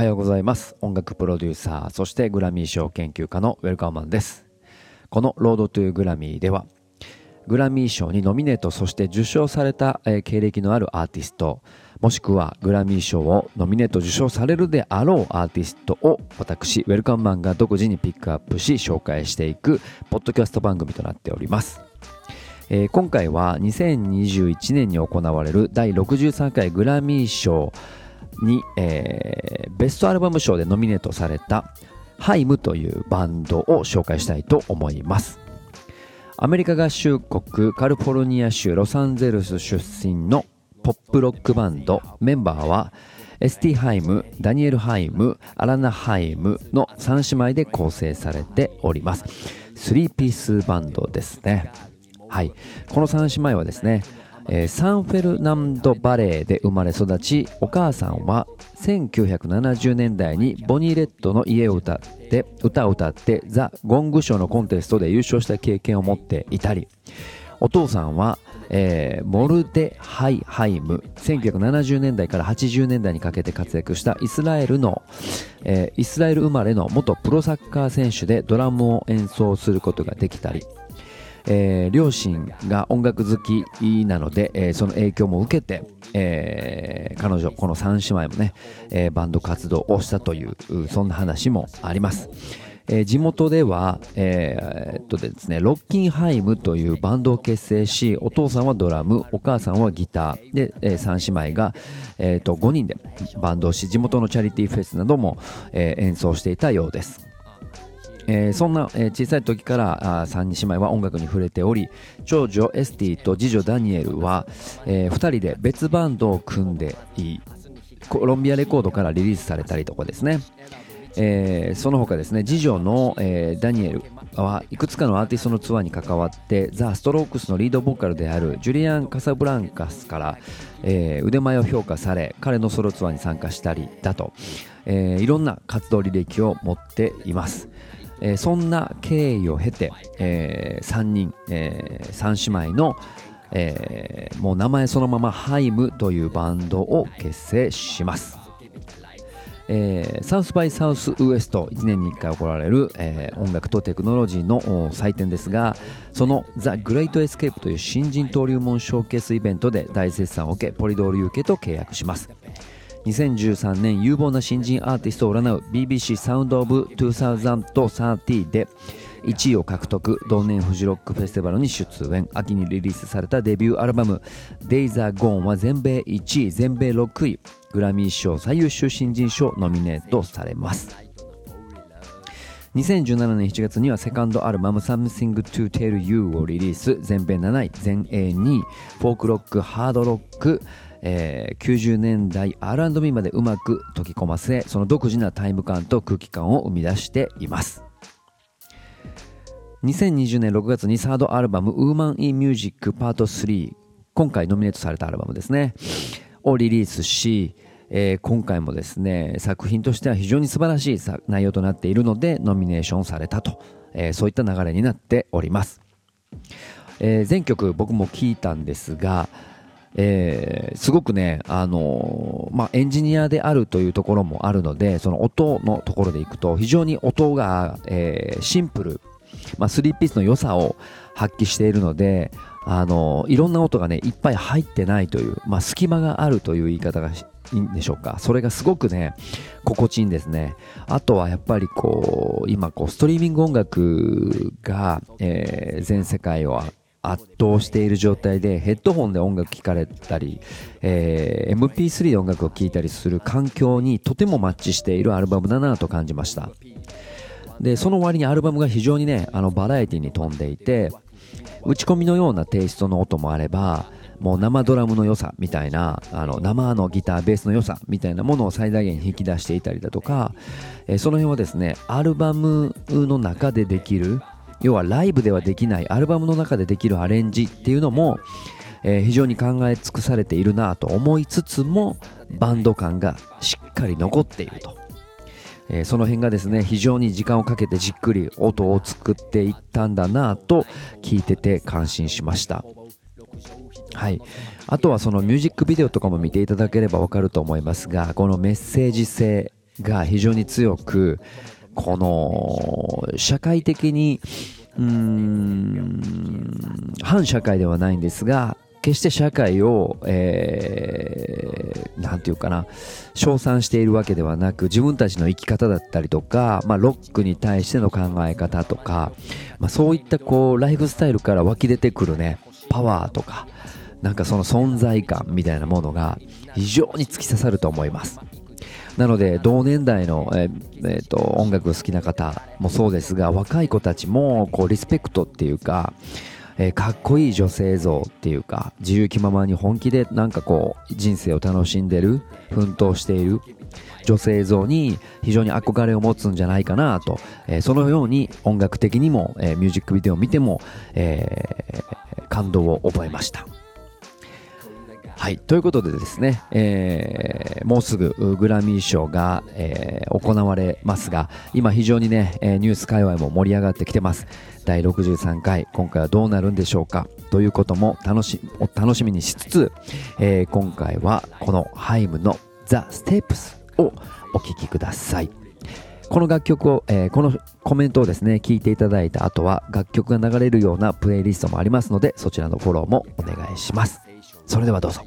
はようございます。音楽プロデューサーそしてグラミー賞研究家のウェルカーマンです。このロードトゥグラミーではグラミー賞にノミネートそして受賞された、経歴のあるアーティストもしくはグラミー賞をノミネート受賞されるであろうアーティストを私ウェルカムマンが独自にピックアップし紹介していくポッドキャスト番組となっております。えー、今回は2021年に行われる第63回グラミー賞に、えー、ベストアルバム賞でノミネートされたハイムというバンドを紹介したいと思います。アメリカ合衆国カリフォルニア州ロサンゼルス出身のポップロックバンドメンバーはエスティ・ハイム、ダニエル・ハイム、アラナ・ハイムの3姉妹で構成されております。3ピースバンドですね。はい、この3姉妹はですね、えー、サンフェルナンドバレーで生まれ育ちお母さんは1970年代にボニー・レイットの、えー、歌って歌を歌ってザ・ゴングショーのコンテストで優勝した経験を持っていたりお父さんは、えー、モルデハイ・ハイム1970年代から80年代にかけて活躍したイスラエルの、えー、イスラエル生まれの元プロサッカー選手でドラムを演奏することができたりえー、両親が音楽好きなので、えー、その影響も受けて、えー、彼女この3姉妹もね、えー、バンド活動をしたというそんな話もあります。えー、地元では、えー、っとですね、ロッキンハイムというバンドを結成し、お父さんはドラム、お母さんはギター、で、えー、3姉妹が、えー、っと5人でバンドをし、地元のチャリティーフェスなども、え、演奏していたようです。えー、そんな、えー、小さい時からあ3人姉妹は音楽に触れており長女エスティと次女ダニエルは、えー、2人で別バンドを組んでコロンビアレコードからリリースされたりとかですね、えー、その他ですね次女の、えー、ダニエルはいくつかのアーティストのツアーに関わってザ・ストロークスのリードボーカルであるジュリアン・カサブランカスから、えー、腕前を評価され彼のソロツアーに参加したりだと、えー、いろんな活動履歴を持っています。えー、そんな経緯を経て、えー、3人、えー、3姉妹の、えー、もう名前そのままハイムというバンドを結成します。えー、サウスバイサウスウエスト1年に1回行われる、えー、音楽とテクノロジーの祭典ですがそのザ・グレート・エスケープという新人登竜門ショーケースイベントで大絶賛を受けポリドール UK と契約します2013年有望な新人アーティストを占う BBC サウンドオブ2030で1位を獲得同年フジロックフェスティバルに出演。秋にリリースされたデビューアルバム「Days Are Gone」は全米1位全米6位グラミー賞最優秀新人賞ノミネートされます。2017年7月にはセカンドアルバム Something to Tell You をリリース。全米7位全英2位フォークロックハードロックえー、90年代 R&B までうまく溶き込ませその独自なタイム感と空気感を生み出しています。2020年6月にサードアルバム「ウーマン・イン・ミュージック・パート3」今回ノミネートされたアルバムですね。をリリースし、えー、今回もですね作品としては非常に素晴らしい内容となっているのでノミネーションされたと、えー、そういった流れになっております、えー、全曲僕も聴いたんですがえー、すごくね、あのー、まあ、エンジニアであるというところもあるので、その音のところでいくと、非常に音が、えー、シンプル、まあ、3ピースの良さを発揮しているので、あのいろんな音がね、いっぱい入ってないという、まあ、隙間があるという言い方がいいんでしょうか。それがすごくね、心地いいんですね。あとはやっぱりこう、今こう、ストリーミング音楽が、えー、全世界を圧倒している状態でヘッドホンで音楽聴かれたり、えー、MP3 で音楽を聴いたりする環境にとてもマッチしているアルバムだなと感じました。でその割にアルバムが非常にねあのバラエティに富んでいて打ち込みのようなテイストの音もあればもう生ドラムの良さみたいなあの生のギターベースの良さみたいなものを最大限引き出していたりだとか、えー、その辺はですねアルバムの中でできる要はライブではできないアルバムの中でできるアレンジっていうのも、えー、非常に考え尽くされているなと思いつつもバンド感がしっかり残っていると、えー、その辺がですね非常に時間をかけてじっくり音を作っていったんだなと聞いてて感心しました。はい。あとはそのミュージックビデオとかも見ていただければわかると思いますがこのメッセージ性が非常に強くこの社会的にうーん反社会ではないんですが決して社会を、えー、ていうかな、称賛しているわけではなく、自分たちの生き方だったりとか、まあ、ロックに対しての考え方とか、まあ、そういったこう、ライフスタイルから湧き出てくるね、パワーとか、なんかその存在感みたいなものが非常に突き刺さると思います。なので同年代の、ええーと音楽好きな方もそうですが若い子たちもこうリスペクトっていうか、えー、かっこいい女性像っていうか自由気ままに本気でなんかこう人生を楽しんでる奮闘している女性像に非常に憧れを持つんじゃないかなと、えーそのように音楽的にも、えーミュージックビデオを見ても、えー感動を覚えました。はい。ということでですね、えーもうすぐグラミー賞が、えー行われますが、今非常にね、えーニュース界隈も盛り上がってきてます。第63回、今回はどうなるんでしょうか？ということも楽し楽しみにしつつ、えー今回はこのハイムの The Steps をお聴きください。この楽曲を、えーこのコメントをですね、聞いていただいた後は、楽曲が流れるようなプレイリストもありますので、そちらのフォローもお願いします。それではどうぞ。